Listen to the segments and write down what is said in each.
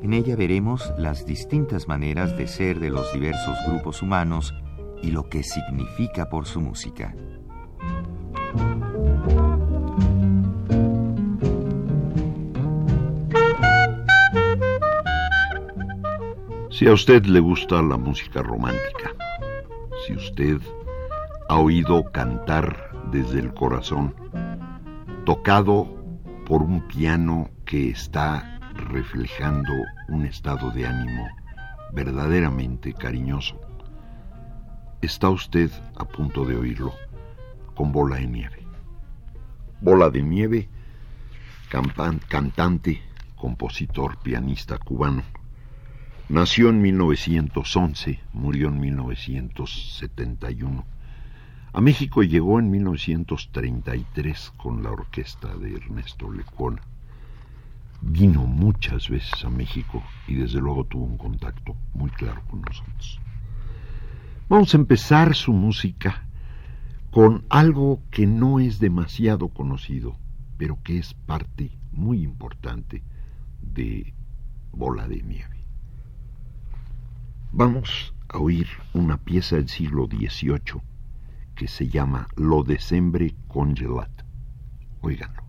En ella veremos las distintas maneras de ser de los diversos grupos humanos y lo que significa por su música. Si a usted le gusta la música romántica, si usted ha oído cantar desde el corazón, tocado por un piano que está reflejando un estado de ánimo verdaderamente cariñoso, está usted a punto de oírlo con Bola de Nieve. Bola de Nieve, cantante, compositor, pianista cubano. Nació en 1911, murió en 1971. A México llegó en 1933 con la orquesta de Ernesto Lecuona. Vino muchas veces a México y desde luego tuvo un contacto muy claro con nosotros. Vamos a empezar su música con algo que no es demasiado conocido, pero que es parte muy importante de Bola de Nieve. Vamos a oír una pieza del siglo XVIII que se llama Lo de sempre congelat. Óiganlo.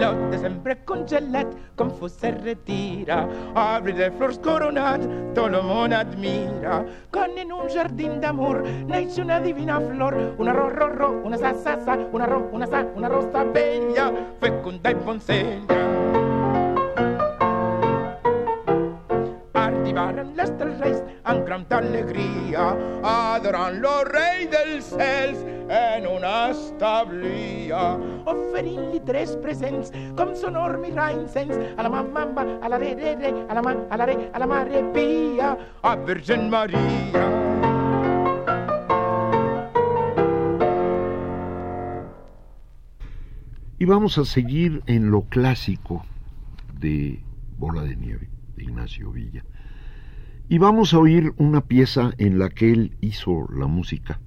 Lo de sempre congelat, com fos se retira, arbre de flors coronat, tot el món admira. Quan en un jardí d'amor neix una divina flor, una ro, ro, ro, una sa, sa, sa, una ro, una sa, una rosa bella, fecunda i poncella. Arribaren les tres reis amb gran alegria, adorant lo rei dels cels en una establia, oferint-li tres presents com sonor mirall incens a la mamamba, a la re, re, re, a la ma, a la re, a la mare pia, a Virgen Maria. Y vamos a seguir en lo clásico de Bola de Nieve, de Ignacio Villa. Y vamos a oír una pieza en la que él hizo la música.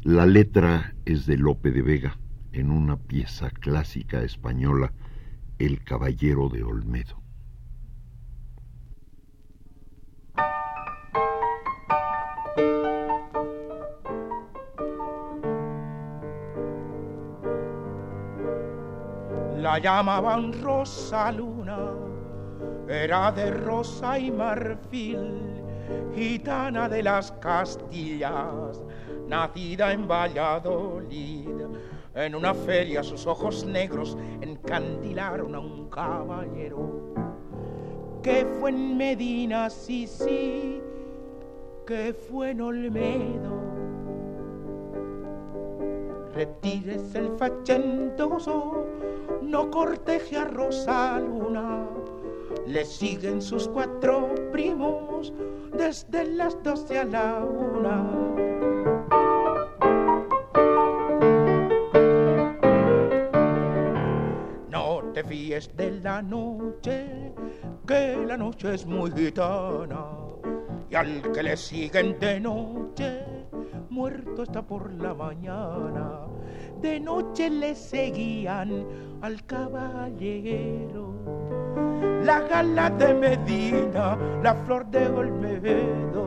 La letra es de Lope de Vega, en una pieza clásica española, El Caballero de Olmedo. La llamaban Rosa Luna, era de rosa y marfil, gitana de las Castillas, nacida en Valladolid. En una feria sus ojos negros encandilaron a un caballero que fue en Medina, sí, sí, que fue en Olmedo. Retírese el fachentoso, no corteje a Rosa Luna. Le siguen sus cuatro primos desde las doce a la una. No te fíes de la noche, que la noche es muy gitana. Y al que le siguen de noche, muerto está por la mañana. De noche le seguían al caballero. La gala de Medina, la flor de Olmedo.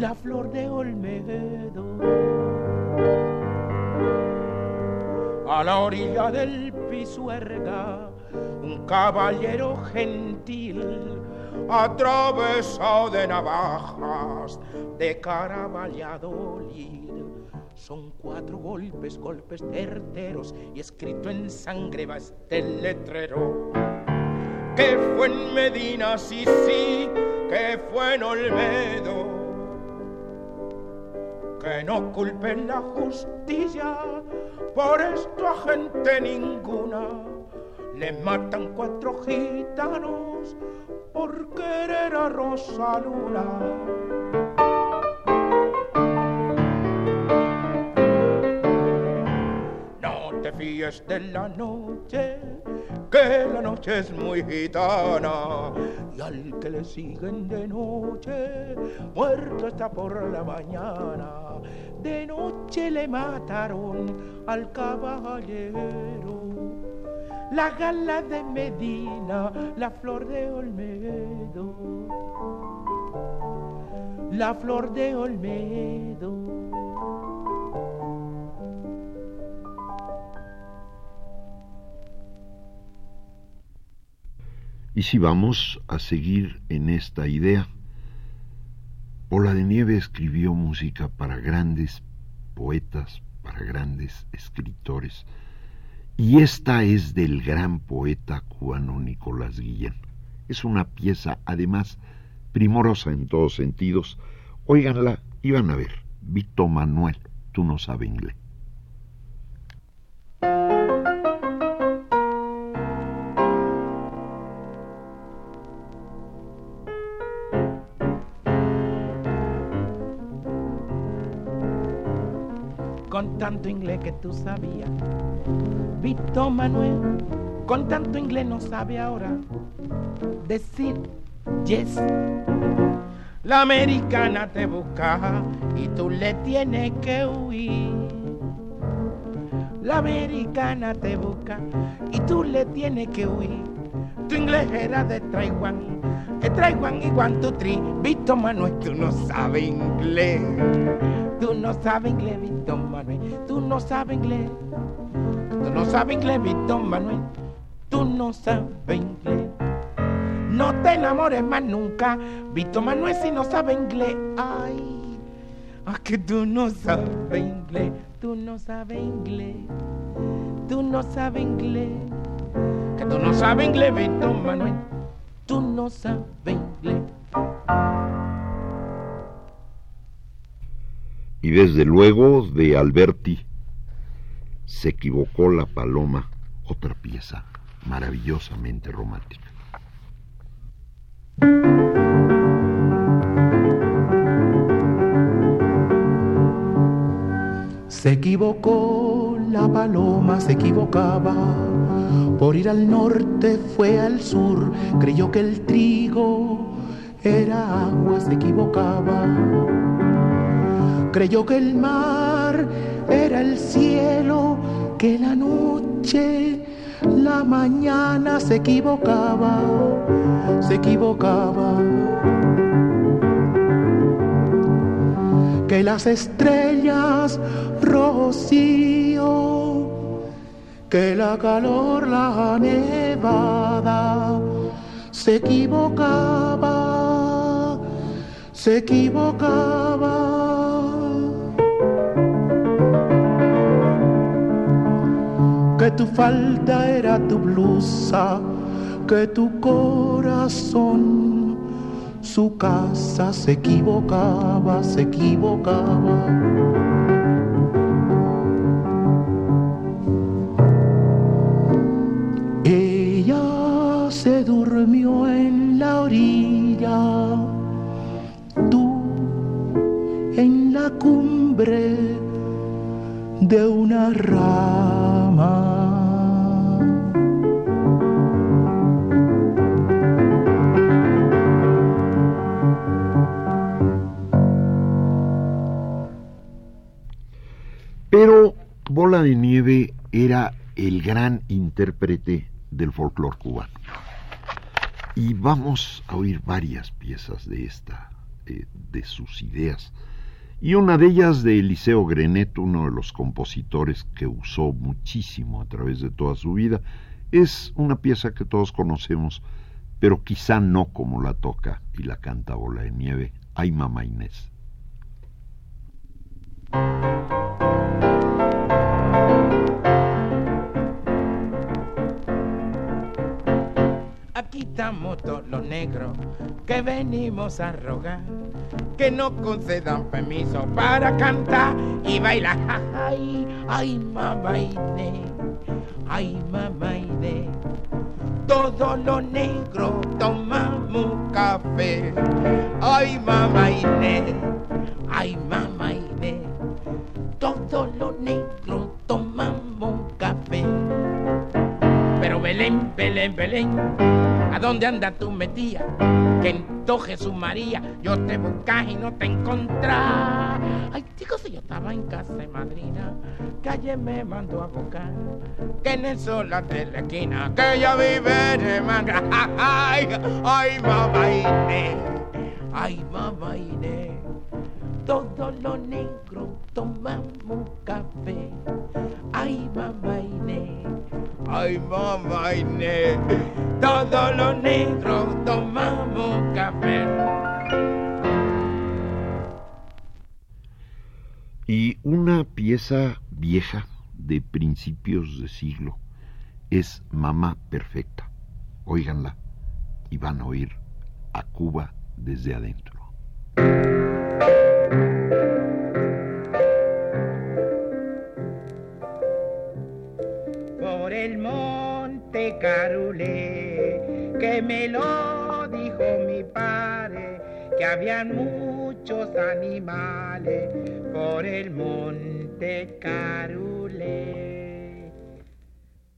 La flor de Olmedo. A la orilla del Pisuerga, un caballero gentil, atravesado de navajas, de cara Valladolid. Son cuatro golpes, golpes certeros, y escrito en sangre va este letrero. Que fue en Medina, sí, sí, que fue en Olmedo que no culpen la justicia, por esto a gente ninguna le matan cuatro gitanos por querer a Rosaluna. No te fíes de la noche, que la noche es muy gitana y al que le siguen de noche, muerto está por la mañana. De noche le mataron al caballero, la gala de Medina, la flor de Olmedo, la flor de Olmedo. Y si vamos a seguir en esta idea, Pola de Nieve escribió música para grandes poetas, para grandes escritores, y esta es del gran poeta cubano Nicolás Guillén. Es una pieza, además, primorosa en todos sentidos. Óiganla y van a ver. Vito Manuel, tú no sabes inglés. Tanto inglés que tú sabías. Vito Manuel, con tanto inglés no sabe ahora decir yes. La americana te busca y tú le tienes que huir. La americana te busca y tú le tienes que huir. Tu inglés era de Taiwán, que Taiwán y three. Vito Manuel, tú no sabes inglés. Tú no sabes inglés, Vito Manuel. Tú no sabes inglés. Tú no sabes inglés, Vito Manuel. Tú no sabes inglés. No te enamores más nunca, Vito Manuel, si no sabes inglés. Ay, ah, que tú no sabes inglés. Tú no sabes inglés. Tú no sabes inglés. Que tú no sabes inglés, Vito Manuel. Tú no sabes inglés. Y desde luego de Alberti se equivocó la paloma, otra pieza maravillosamente romántica. Se equivocó la paloma, se equivocaba. Por ir al norte fue al sur, creyó que el trigo era agua, se equivocaba. Creyó que el mar era el cielo, que la noche, la mañana se equivocaba, se equivocaba. Que las estrellas rocío, que la calor, la nevada, se equivocaba, se equivocaba. Que tu falda era tu blusa, que tu corazón, su casa se equivocaba, se equivocaba. Ella se durmió en la orilla, tú en la cumbre de una rama. Bola de Nieve era el gran intérprete del folclore cubano. Y vamos a oír varias piezas de esta, eh, de sus ideas. Y una de ellas de Eliseo Grenet, uno de los compositores que usó muchísimo a través de toda su vida, es una pieza que todos conocemos, pero quizá no como la toca y la canta Bola de Nieve, Ay Mamá Inés. Estamos todos los negros que venimos a rogar que no concedan permiso para cantar y bailar. Ay, ay, mamá ay, mamá Inés. Todos los negros tomamos café. Ay, mamá ay, mamá Inés. Todos los negros tomamos. Pero Belén, Belén, Belén, ¿a dónde anda tu metía? Que en todo Jesús María yo te buscas y no te encontrás. Ay, chicos, si yo estaba en casa de madrina, que ayer me mandó a buscar, que en el sol de la esquina, que ella vive de manga. Ay, ay, mamá ay, mamá Inés todos los negros tomamos café. Ay, mamá Inés, todos los negros tomamos café. Y una pieza vieja de principios de siglo es Mamá Perfecta. Óiganla y van a oír a Cuba desde adentro. Monte Carulé, que me lo dijo mi padre, que habían muchos animales por el monte Carulé.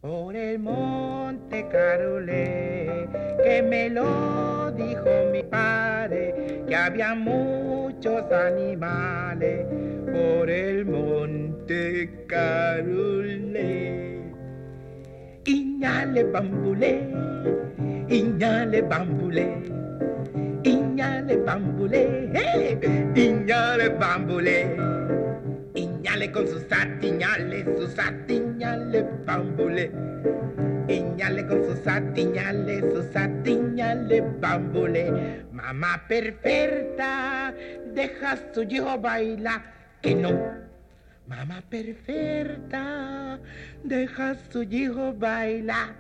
Por el monte Carulé, que me lo dijo mi padre, que había muchos animales por el monte Carulé. Iñale bambulé, iñale bambulé, iñale bambulé, hey, iñale bambulé. Iñale con sus atiñales, sus atiñales bambulé. Iñale con sus atiñales, sus atiñales bambulé. Mamá perfecta, deja a su hijo bailar, que no. Mamá perfecta, deja a su hijo bailar.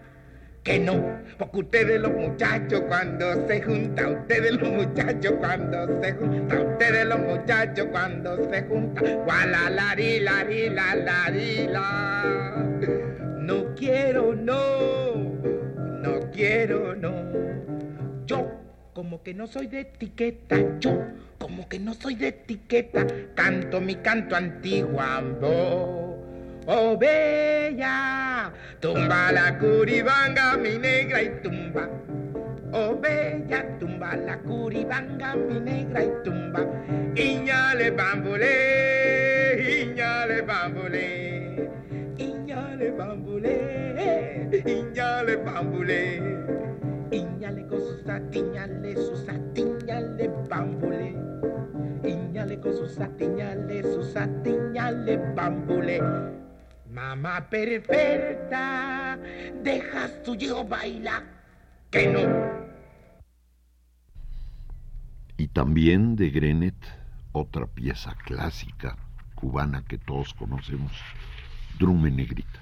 Que no, porque ustedes los muchachos cuando se juntan, ustedes los muchachos cuando se juntan, ustedes los muchachos cuando se juntan, guala la ri la ri la la ri la. No quiero no, no quiero no. Yo como que no soy de etiqueta, yo como que no soy de etiqueta, canto mi canto antiguo. Oh bella, tumba la curibanga mi negra y tumba. Oh bella, tumba la curibanga mi negra y tumba. Iñale bambulé, iñale bambulé. Iñale bambulé, iñale bambulé. Iñale con sus atiñales, sus atiñales bambulé. Iñale con sus atiñales, sus atiñales bambulé. Mamá perfecta, deja tu hijo bailar, que no. Y también de Grenet, otra pieza clásica cubana que todos conocemos, Drume Negrita.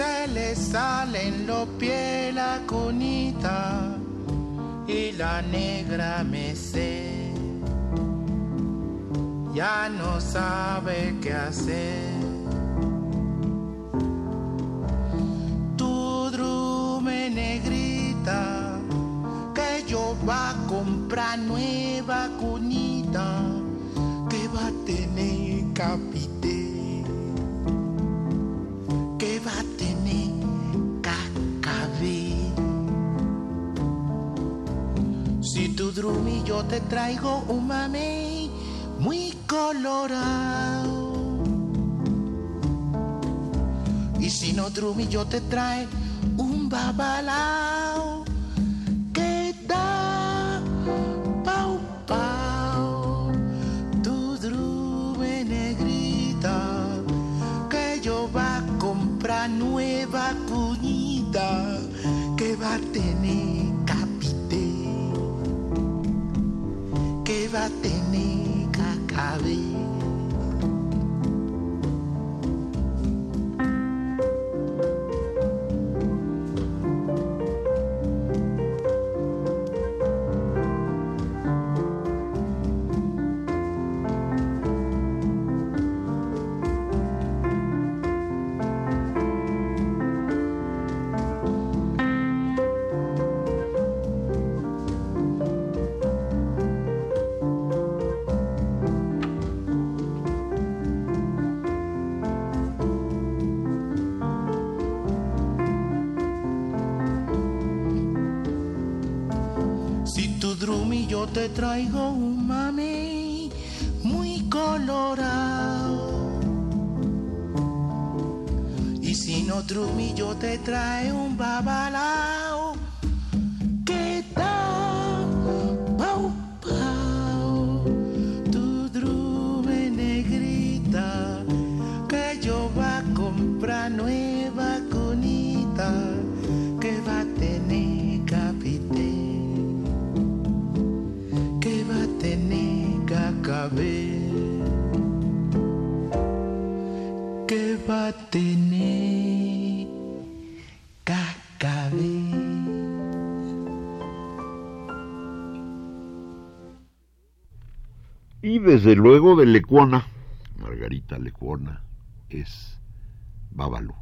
Se le salen los pies la conita y la negra me sé. Ya no sabe qué hacer. Tu drume negrita, que yo va a comprar nueva cunita, que va a tener capité, Si tu drumi yo te traigo un mamey muy colorado. Y si no drumi yo te trae un babalao que va que va a tener. Y desde luego de Lecuona, Margarita Lecuona, es. Babalú,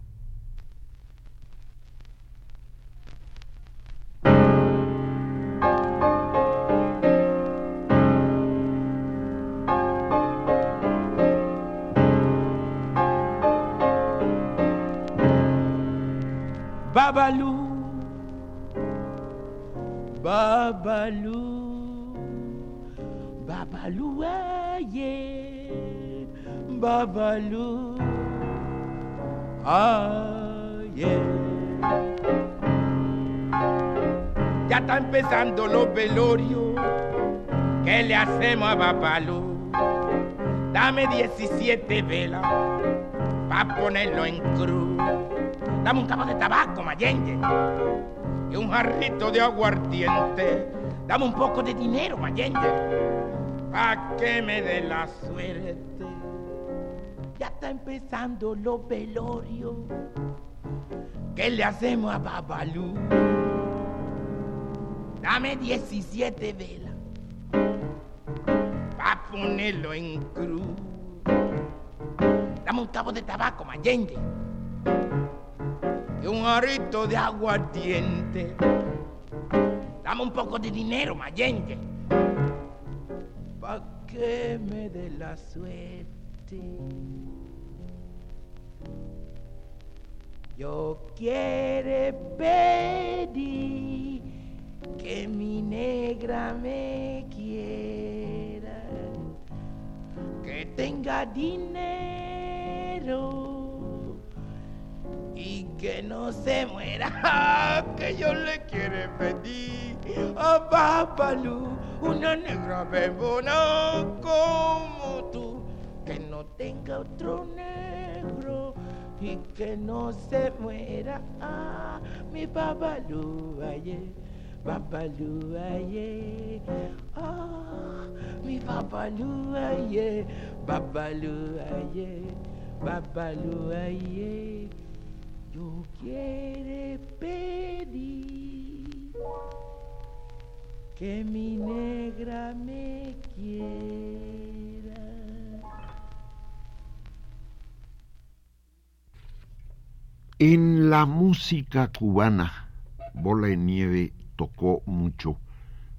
17 velas, pa' ponerlo en cruz Dame un cabo de tabaco, Mayenge. Y un jarrito de aguardiente. Dame un poco de dinero, Mayenge. Pa' que me dé la suerte. Ya está empezando los velorios. ¿Qué le hacemos a Babalú? Dame 17 velas. Pa' ponerlo en cruz. Dame un cabo de tabaco, Mayenge y un arito de aguardiente. Dame un poco de dinero, Mayenge, pa' que me dé la suerte. Yo quiero pedir que mi negra me quiera, que tenga dinero y que no se muera, que yo le quiero pedir a Babalú, una negra bebona como tú, que no tenga otro negro y que no se muera, ah, mi Babalú, ayer. Babalú, aye, ah, mi Babalú, aye, Babalú, aye, Babalú, aye. Yo quiero pedir que mi negra me quiera. En la música cubana, Bola de Nieve tocó mucho,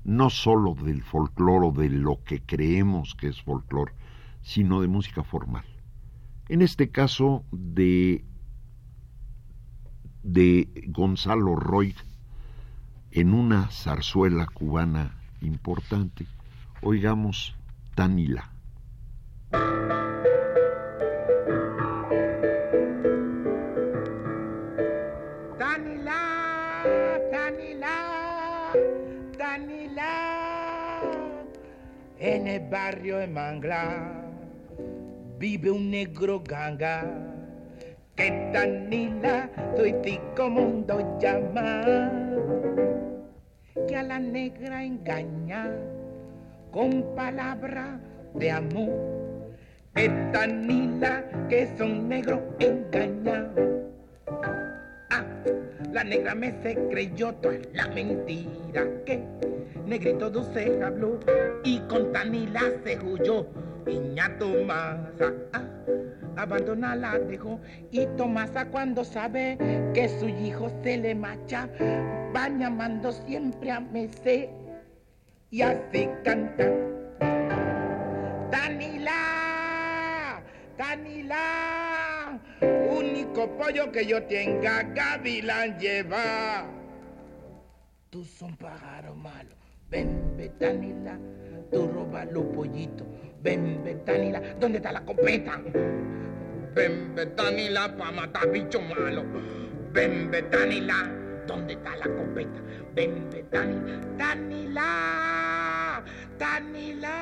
no solo del folclore o de lo que creemos que es folclore, sino de música formal. En este caso, de de Gonzalo Roy en una zarzuela cubana importante. Oigamos Tanila. En el barrio de Mangla vive un negro ganga que Danila tuitico mundo llama, que a la negra engaña con palabra de amor, que Danila que son negros engaña. Ah, la negra me se creyó toda la mentira que negrito dulce habló y con Tanila se huyó. Niña Tomasa, ah, abandona la dejó y Tomasa cuando sabe que su hijo se le macha, va llamando siempre a Mesé y así canta. Tanila, Tanila, único pollo que yo tenga, Gavilán lleva. Tú son pájaro malo, ven, Betanila, tú roba los pollitos. Ven, Betanila, ¿dónde está la copeta? Ven, Betanila, pa' matar bicho malo. Ven, Betanila, ¿dónde está la copeta? Ven, Betanila, Tanila, Tanila,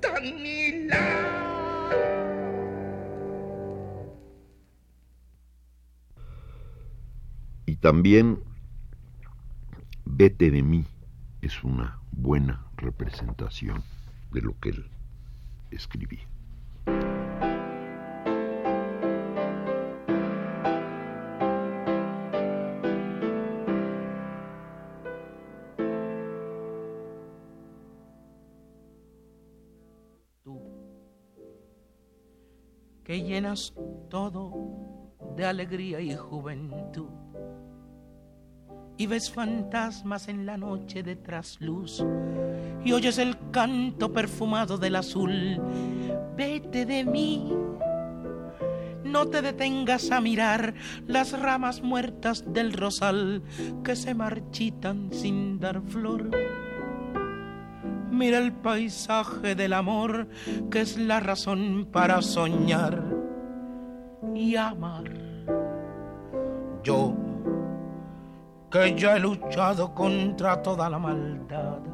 Tanila. Y también Vete de mí es una buena representación de lo que él escribía. Tú, que llenas todo de alegría y juventud y ves fantasmas en la noche de trasluz y oyes el canto perfumado del azul. Vete de mí, no te detengas a mirar las ramas muertas del rosal que se marchitan sin dar flor. Mira el paisaje del amor que es la razón para soñar y amar. Yo que ya he luchado contra toda la maldad.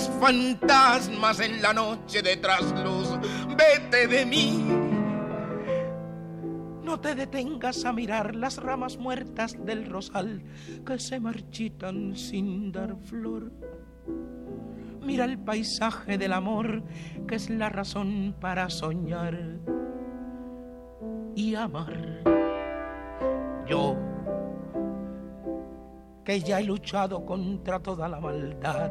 Fantasmas en la noche de trasluz. Vete de mí. No te detengas a mirar las ramas muertas del rosal que se marchitan sin dar flor. Mira el paisaje del amor que es la razón para soñar y amar. Yo, que ya he luchado contra toda la maldad,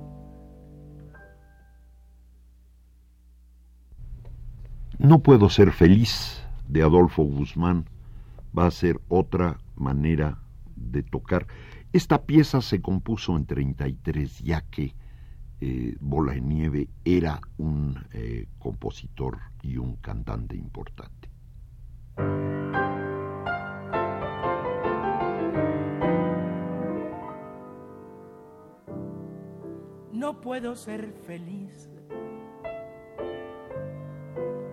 No puedo ser feliz de Adolfo Guzmán va a ser otra manera de tocar. Esta pieza se compuso en 33 ya que eh, Bola Nieve era un eh, compositor y un cantante importante. No puedo ser feliz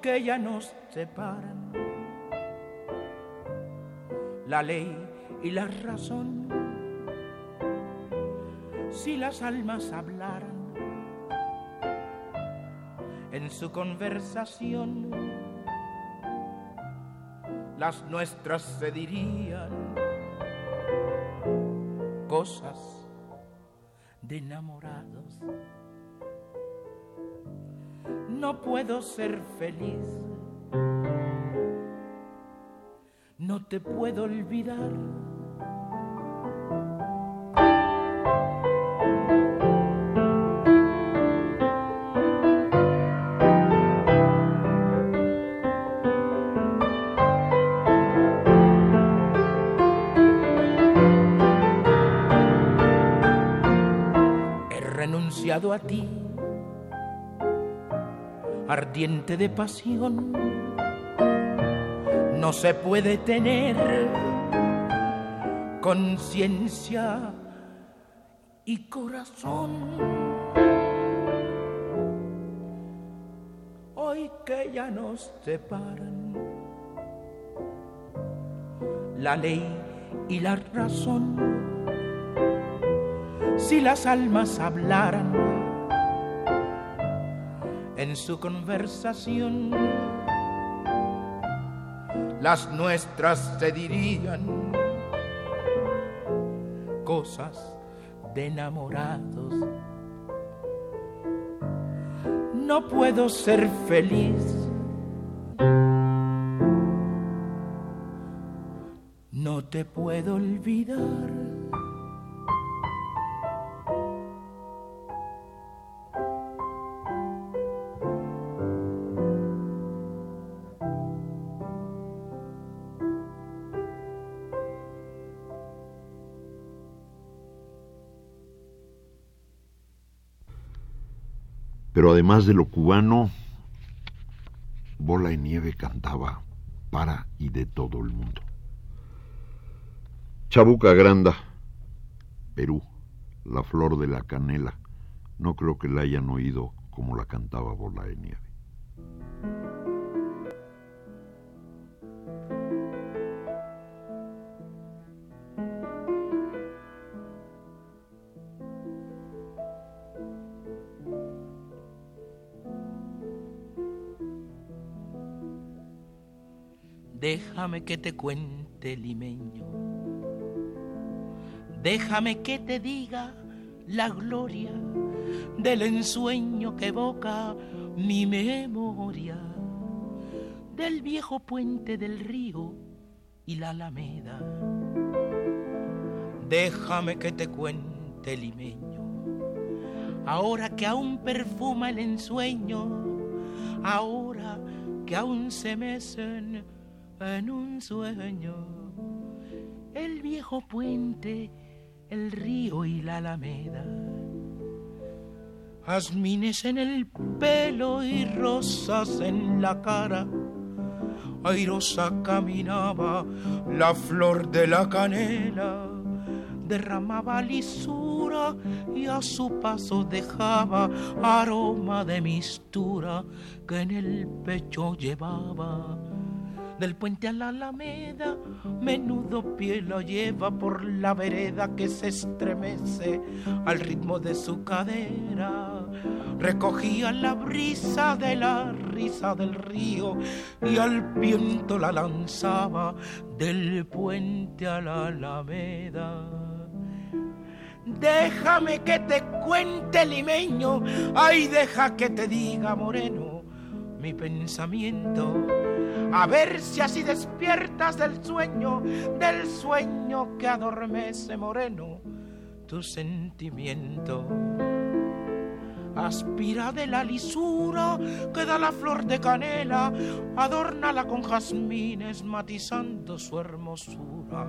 Que ya nos separan la ley y la razón, si las almas hablaran en su conversación, las nuestras se dirían cosas de enamorados. No puedo ser feliz, no te puedo olvidar. A ti, ardiente de pasión, no se puede tener conciencia y corazón. Hoy que ya nos separan la ley y la razón si las almas hablaran en su conversación, las nuestras se dirían cosas de enamorados. No puedo ser feliz. No te puedo olvidar. Además de lo cubano, Bola y Nieve cantaba para y de todo el mundo. Chabuca Granda, Perú, la flor de la canela. No creo que la hayan oído como la cantaba Bola de Nieve. Déjame que te cuente, limeño. Déjame que te diga la gloria del ensueño que evoca mi memoria, del viejo puente del río y la alameda. Déjame que te cuente, limeño, ahora que aún perfuma el ensueño, ahora que aún se mecen en un sueño. El viejo puente, el río y la alameda. Jazmines en el pelo y rosas en la cara. Airosa caminaba la flor de la canela, derramaba lisura y a su paso dejaba aroma de mistura que en el pecho llevaba del puente a la alameda, menudo pie lo lleva por la vereda que se estremece al ritmo de su cadera. Recogía la brisa de la risa del río y al viento la lanzaba del puente a la alameda. Déjame que te cuente limeño, ay deja que te diga moreno mi pensamiento a ver si así despiertas del sueño, del sueño que adormece moreno tu sentimiento. Aspira de la lisura que da la flor de canela, adórnala con jazmines matizando su hermosura.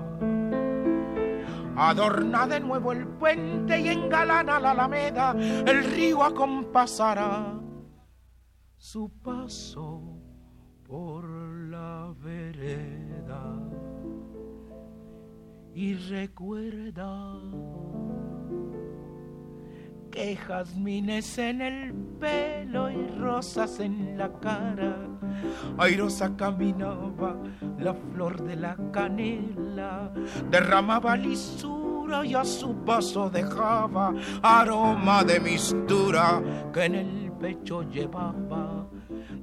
Adorna de nuevo el puente y engalana la alameda, el río acompasará su paso y recuerda que jazmines en el pelo y rosas en la cara. Airosa caminaba la flor de la canela, derramaba lisura y a su paso dejaba aroma de mistura que en el pecho llevaba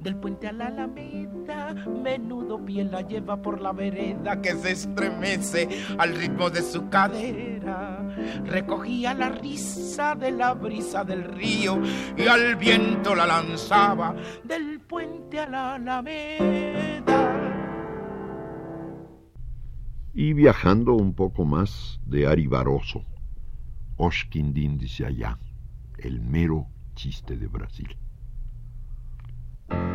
del puente a la alameda, menudo pie la lleva por la vereda que se estremece al ritmo de su cadera. Recogía la risa de la brisa del río y al viento la lanzaba del puente a la alameda. Y viajando un poco más de Ari Baroso, dice allá, el mero chiste de Brasil. thank you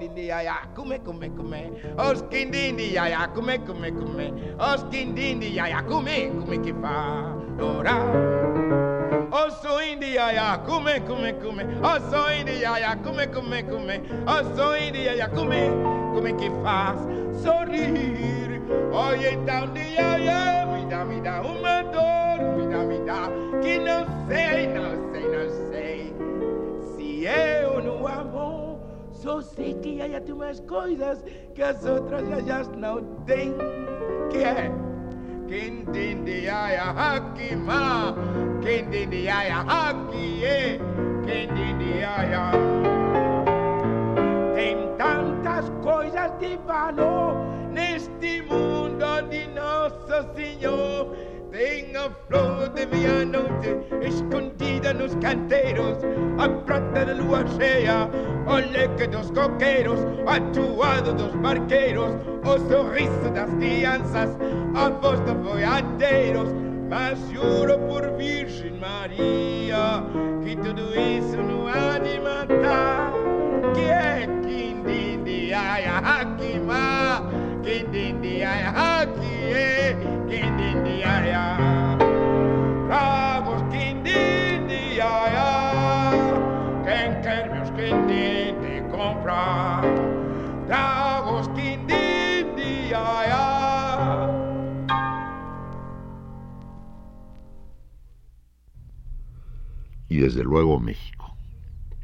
skindini yaya kume kume kume. Oh skindini yaya kume kume kume. Oh skindini yaya kume kume kifa. Ora. Oso India ya kume kume kume. Oso India ya kume kume kume. Oso India ya kume kume kifas. Sorir. Oye taundi ya ya vida vida umador vida dá Que não sei não. Só sei que aí tem umas coisas que as outras já não têm. Que é? Kindindiaya haki ma, Kindindiaya haki e, Kindindiaya. Tem tantas coisas de valor neste mundo de Nosso Senhor venga flor de medianoche, escondida nos los canteros, a prata da lua cheia o que dos coqueros, atuado dos barqueiros, o oh sorriso das crianças, a voz dos boiadeiros, mas juro por Virgem Maria, que tudo isso não há de matar, que é quindim de ayahaquimá, Hakima, Quindindiaia Hakie, Quindindiaia. Bravos Quindindiaia, quem quer meus Quindindi comprar. Bravos Quindindiaia. y desde luego México.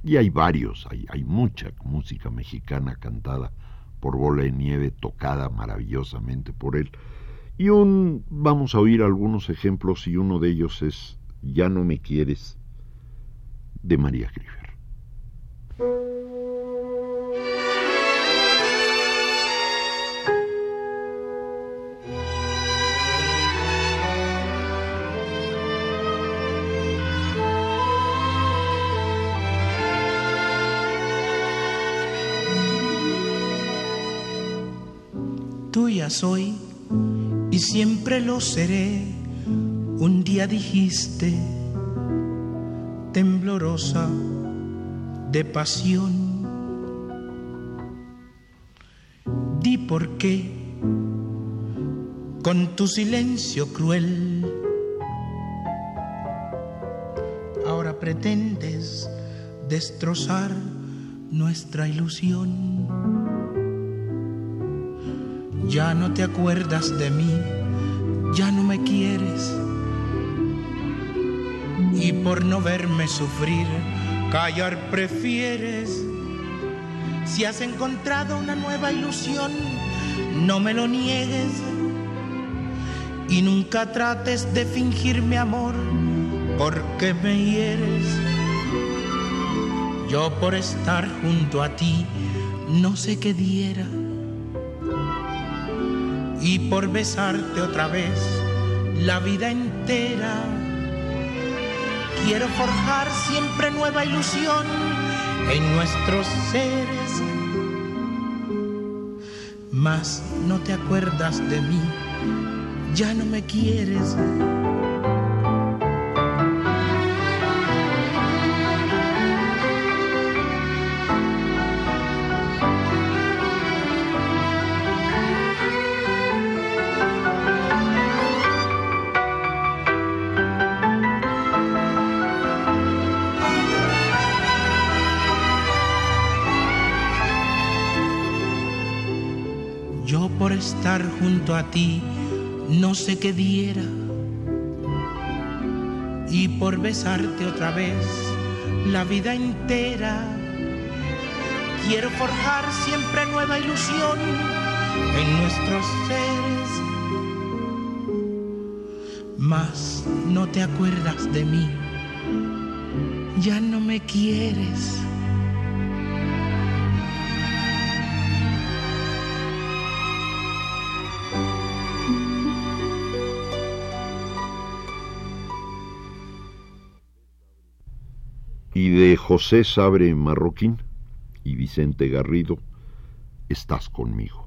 Y hay varios, hay, hay mucha música mexicana cantada por Bola de Nieve, tocada maravillosamente por él. Y un, vamos a oír algunos ejemplos y uno de ellos es Ya no me quieres de María Griefer. Tuya soy y siempre lo seré. Un día dijiste, temblorosa de pasión. Di por qué, con tu silencio cruel, ahora pretendes destrozar nuestra ilusión. Ya no te acuerdas de mí, ya no me quieres. Y por no verme sufrir, callar prefieres. Si has encontrado una nueva ilusión, no me lo niegues. Y nunca trates de fingirme amor, porque me hieres. Yo por estar junto a ti, no sé qué diera y por besarte otra vez la vida entera. Quiero forjar siempre nueva ilusión en nuestros seres. Mas no te acuerdas de mí, ya no me quieres. A ti, no sé qué diera. Y por besarte otra vez la vida entera, quiero forjar siempre nueva ilusión en nuestros seres. Mas no te acuerdas de mí, ya no me quieres. Y de José Sabre Marroquín y Vicente Garrido, Estás conmigo.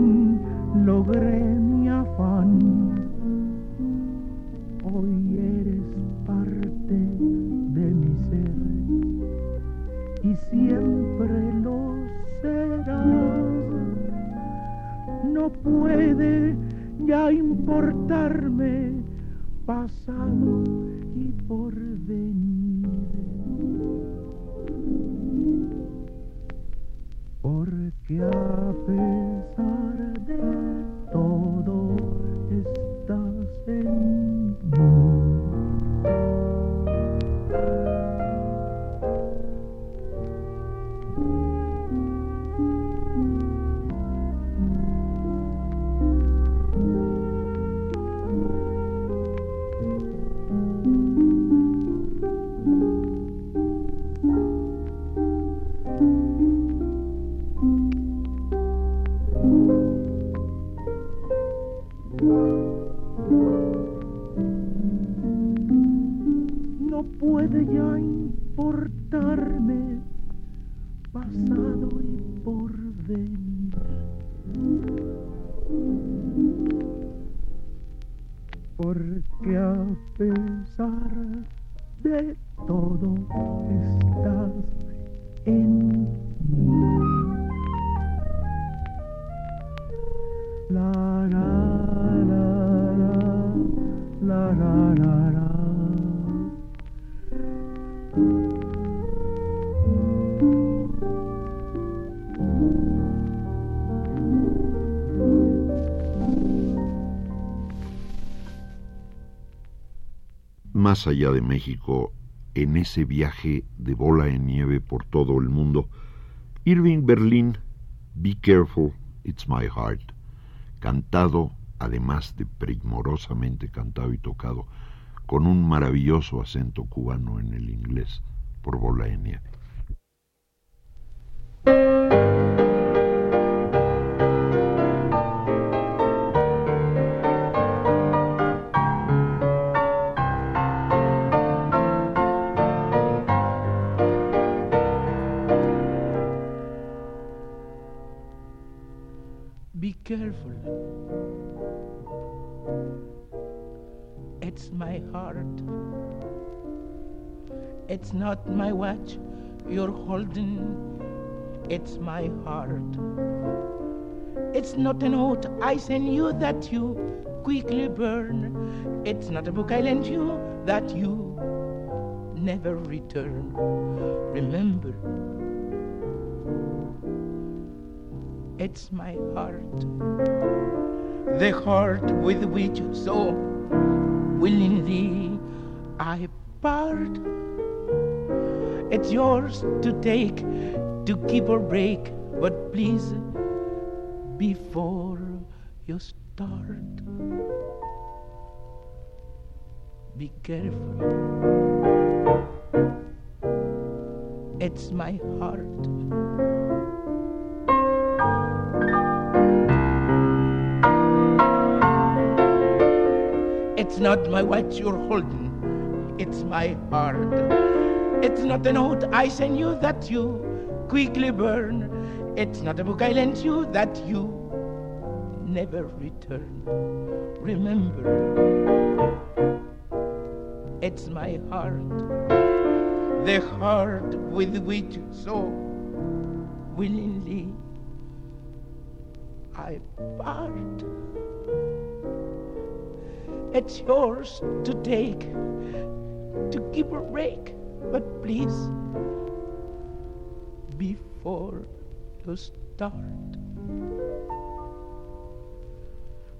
No puede ya importarme pasado y porvenir. Porque a pesar de allá de México, en ese viaje de bola de nieve por todo el mundo, Irving Berlin, Be Careful, It's My Heart, cantado, además de primorosamente cantado y tocado, con un maravilloso acento cubano en el inglés por bola de nieve. You're it's my heart. It's not a note I send you that you quickly burn. It's not a book I lend you that you never return. Remember, it's my heart. The heart with which so willingly I part. It's yours to take, to keep or break, but please, before you start, be careful. It's my heart. It's not my watch you're holding, it's my heart. It's not a note I send you that you quickly burn. It's not a book I lent you that you never return. Remember, it's my heart, the heart with which so willingly I part. It's yours to take, to keep or break, but please, before you start,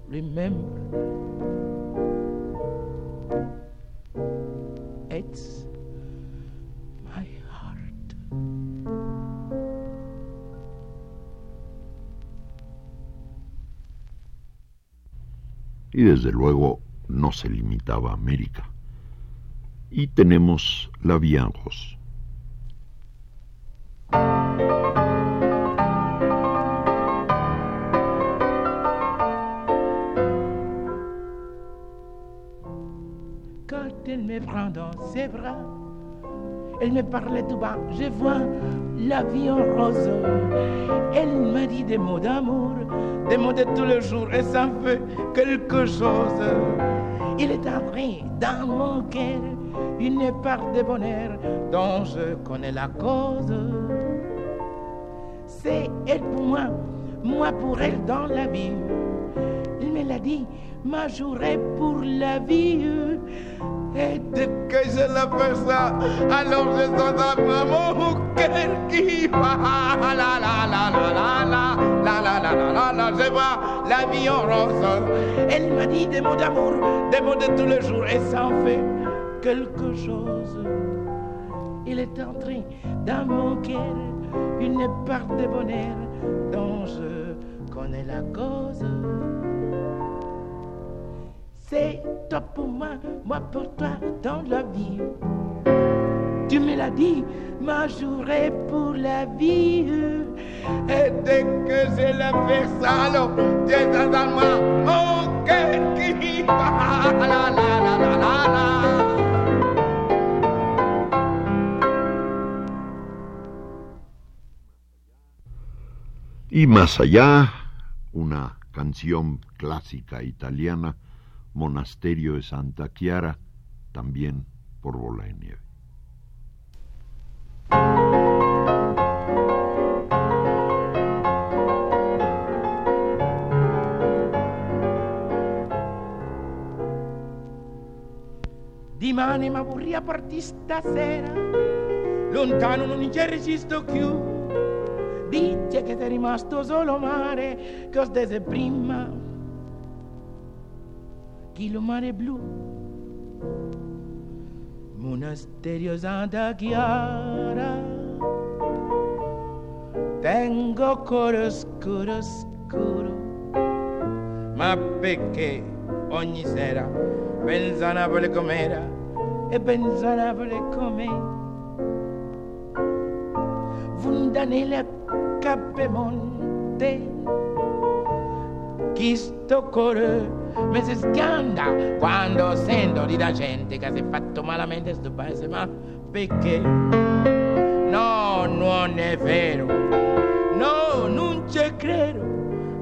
remember it's my heart. Y desde luego no se limitaba a América. Y tenemos la Vianjos. Quand elle me prend dans ses bras, elle me parlait tout bas, je vois la vie en rose. Elle m'a dit des mots d'amour, des mots de tous les jours, et ça fait quelque chose. Il est entré dans mon cœur une part de bonheur dont je connais la cause. C'est elle pour moi, moi pour elle dans la vie. Il me l'a dit, ma journée pour la vie. Et dès que je la fais ça, alors je sens dans mon cœur qui va. La la la la la la la la la la la je vois la vie en rose. Elle m'a dit des mots d'amour, des mots de tous les jours, et ça en fait quelque chose. Il est entré dans mon cœur une part de bonheur dont je connais la cause. C'est toi pour moi, moi pour toi dans la vie. Tu me l'as dit, ma journée pour la vie. Et dès que je la fais tu es dans moi, mon cœur qui. Y más allá, una canción clásica italiana, Monasterio de Santa Chiara, también por Bola de Nieve. Dimane ma vorrei parti stasera, lontano non ci resisto più. Dice che sei rimasto solo mare, che ho prima. Chi lo mare blu? Monasterio Santa Chiara. Tengo cuore scuro, scuro. Ma perché ogni sera pensa a Napoli com'era e pensa a Napoli com'è? Fontanelle Cappemonte. Chi sto cuore mi si scanda quando sento di la gente che si è fatto malamente sto paese, ma perché? No, non è vero, no, non ci credo.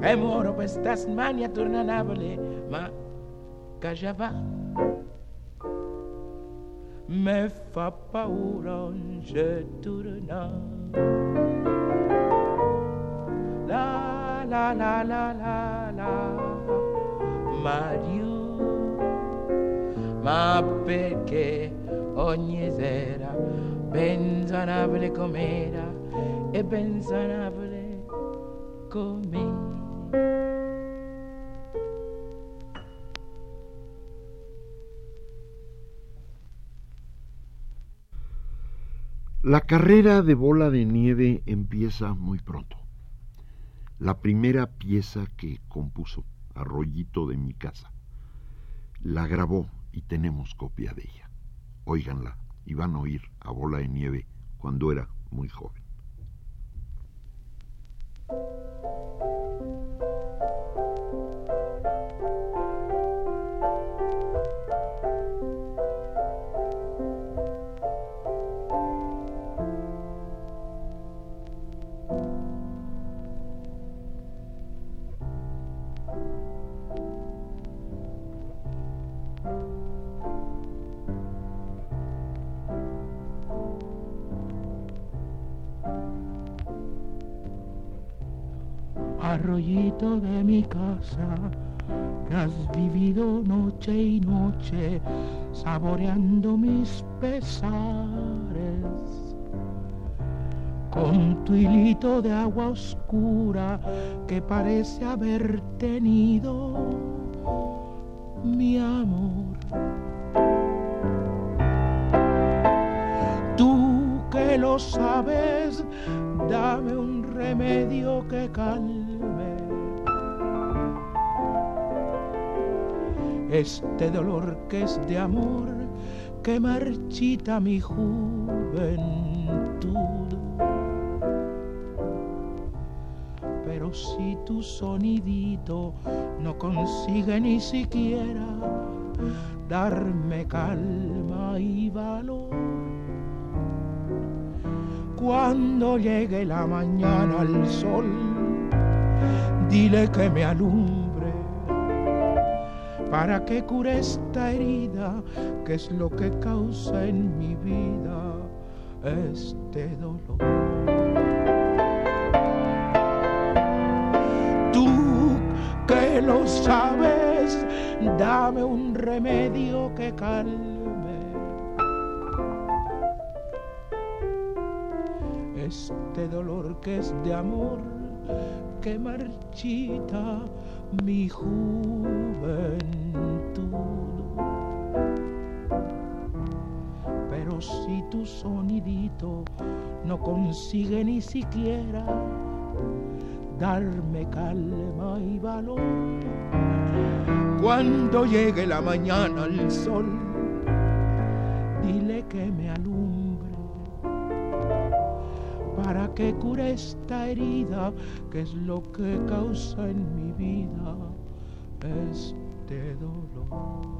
E muoro per sta smania torna a Napoli, ma che va? Me fa paura, je torna. La la la la la la Mario Ma perché ogni sera pensa a com'era e pensa a La carrera de bola de nieve empieza muy pronto. La primera pieza que compuso, Arroyito de mi casa, la grabó y tenemos copia de ella. Óiganla y van a oír a bola de nieve cuando era muy joven. Que has vivido noche y noche saboreando mis pesares. Con tu hilito de agua oscura que parece haber tenido mi amor. Tú que lo sabes, dame un remedio que calme este dolor que es de amor que marchita mi juventud. Pero si tu sonidito no consigue ni siquiera darme calma y valor, cuando llegue la mañana al sol, dile que me alumbre para que cure esta herida que es lo que causa en mi vida este dolor. Tú que lo sabes, dame un remedio que calme este dolor que es de amor que marchita mi juventud. Pero si tu sonidito no consigue ni siquiera darme calma y valor, cuando llegue la mañana al sol, dile que me alumbre para que cure esta herida que es lo que causa en mi vida este dolor.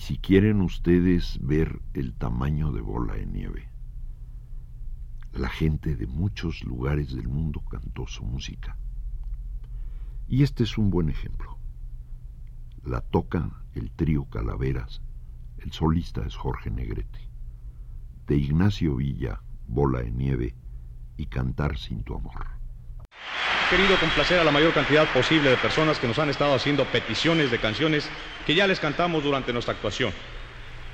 Si quieren ustedes ver el tamaño de bola de nieve, la gente de muchos lugares del mundo cantó su música. Y este es un buen ejemplo. La toca el trío Calaveras, el solista es Jorge Negrete. De Ignacio Villa, Bola de Nieve y Cantar sin tu amor. Querido complacer a la mayor cantidad posible de personas que nos han estado haciendo peticiones de canciones que ya les cantamos durante nuestra actuación.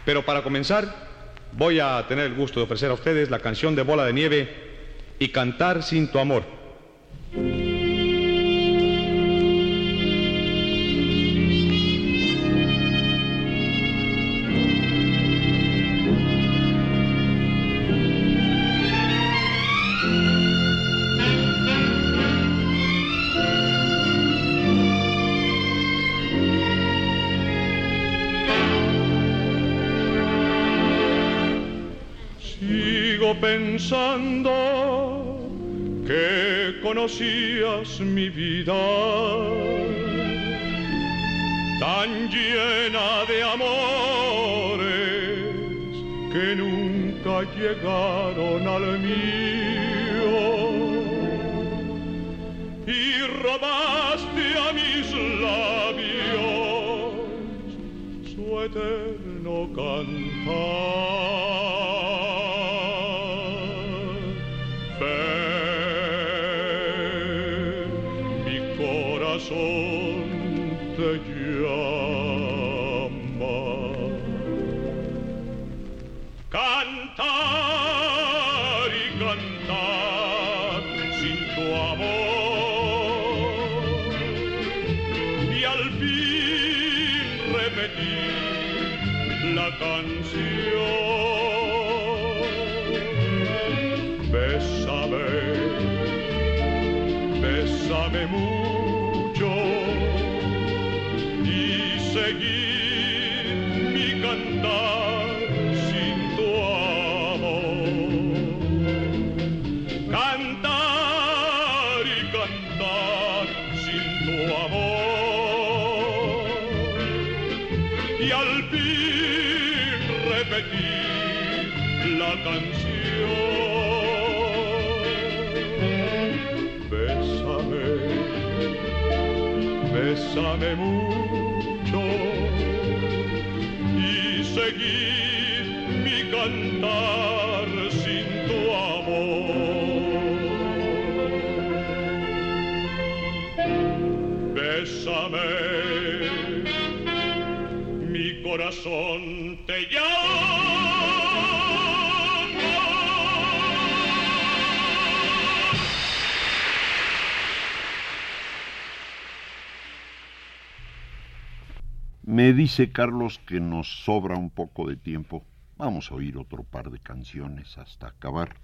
Pero para comenzar, voy a tener el gusto de ofrecer a ustedes la canción de Bola de Nieve y Cantar sin tu amor. Mi vida tan llena de amores que nunca llegaron al mío y robaste a mis labios su eterno cantar. Me dice Carlos que nos sobra un poco de tiempo. Vamos a oír otro par de canciones hasta acabar.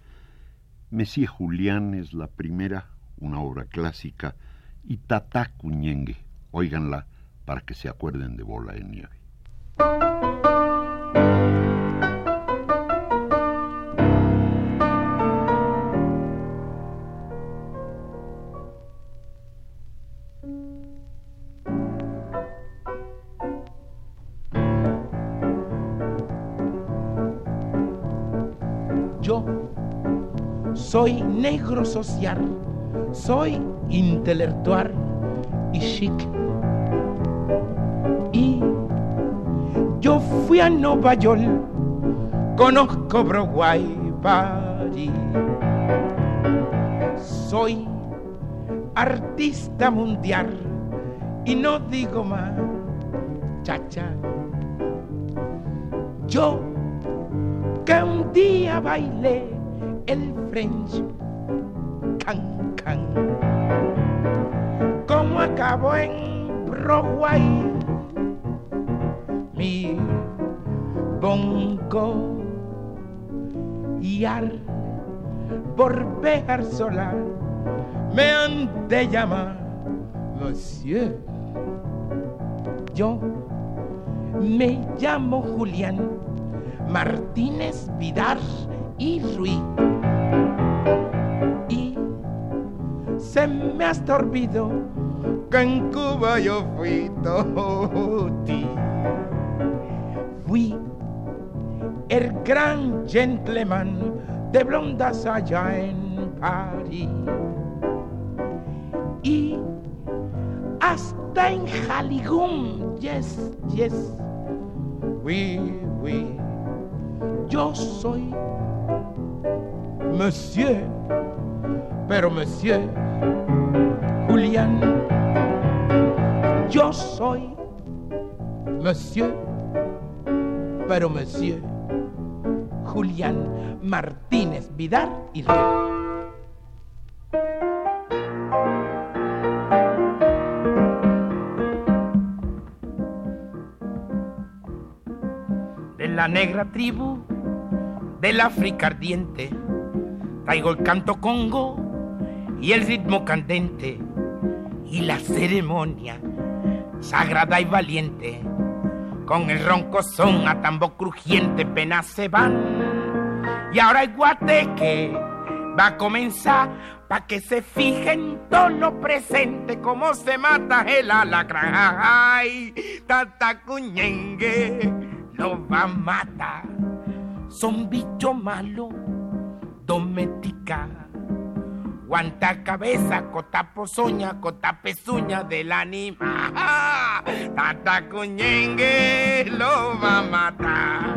Messie Julián es la primera, una obra clásica, y Tata Cuñengue. Óiganla para que se acuerden de Bola de Nieve. Soy negro social, soy intelectual y chic. Y yo fui a Nueva York, conozco Broadway, París. Soy artista mundial y no digo más, chacha. Yo que un día bailé el French en Broadway, mi bongo y al volver solar me han de llamar Monsieur. Yo me llamo Julián Martínez Vidal y Ruiz. se me ha estorbido en Cuba yo fui toti. Fui el gran gentleman de blondas allá en París. Y hasta en Jaligún, yes, yes, oui, oui, yo soy Monsieur, pero Monsieur Julián. Yo soy Monsieur, pero Monsieur Julián Martínez Vidal y Rey. De la negra tribu del África ardiente, traigo el canto congo y el ritmo candente y la ceremonia sagrada y valiente. Con el ronco son a tambo crujiente penas se van Y ahora el guateque va a comenzar pa' que se fijen todo lo presente como se mata el alacrán. Ay, tata cuñengue lo va a matar. Son bichos malos, doméstica. Guanta cabeza, cota pozoña, cota pezuña del anima. Tata cuñengue lo va a matar.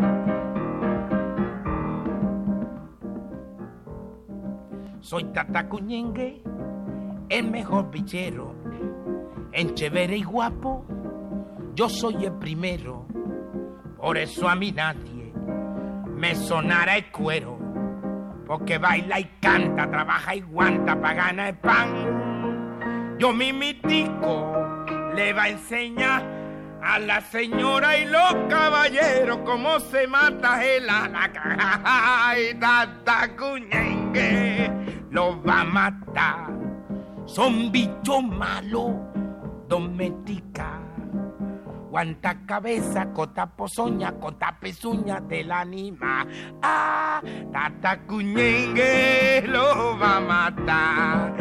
Soy Tata Cuñengue, el mejor bichero. En chévere y guapo, yo soy el primero. Por eso a mí nadie me sonará el cuero. Porque baila y canta, trabaja y guanta para ganar el pan. Yo mi mitico le va a enseñar a la señora y los caballeros cómo se mata el alacrán. Ay, tata cuñengue lo va a matar. Son bichos malos, doméstica. Guanta cabeza, cota pozoña, cota pezuña del anima. Ah, tata cuñengue lo va a matar.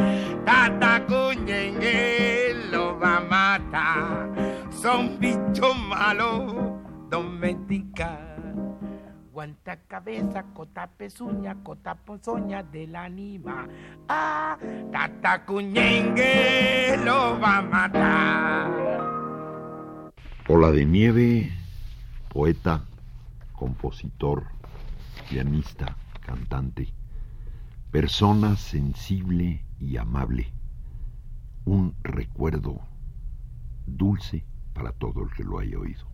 Tata cuñengue lo va a matar. Son bichos malos, doméstica guanta cabeza, cota pezuña, cota pozoña del anima. Ah, tata cuñengue lo va a matar. Ola de Nieve, poeta, compositor, pianista, cantante, persona sensible y amable, un recuerdo dulce para todo el que lo haya oído.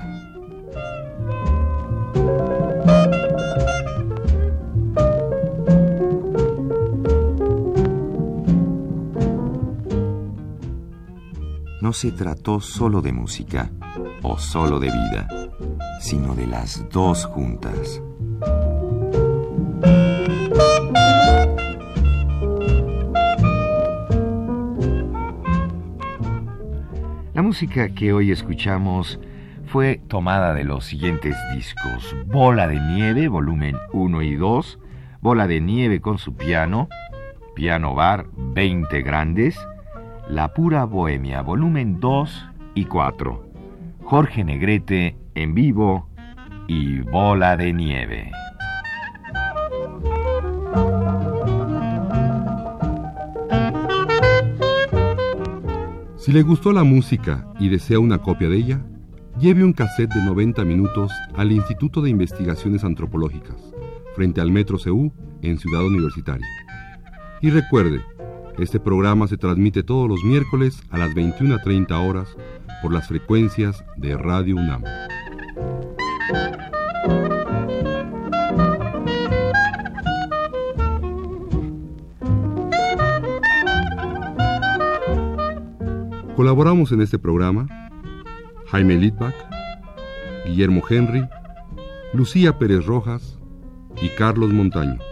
No se trató solo de música o solo de vida, sino de las dos juntas. La música que hoy escuchamos fue tomada de los siguientes discos. Bola de Nieve, volumen 1 y 2, Bola de Nieve con su piano, Piano Bar 20 Grandes, La Pura Bohemia, volumen 2 y 4. Jorge Negrete en vivo y Bola de Nieve. Si le gustó la música y desea una copia de ella, lleve un cassette de 90 minutos al Instituto de Investigaciones Antropológicas, frente al Metro CU en Ciudad Universitaria. Y recuerde, este programa se transmite todos los miércoles a las 21.30 horas por las frecuencias de Radio UNAM. Colaboramos en este programa Jaime Litvak, Guillermo Henry, Lucía Pérez Rojas y Carlos Montaño.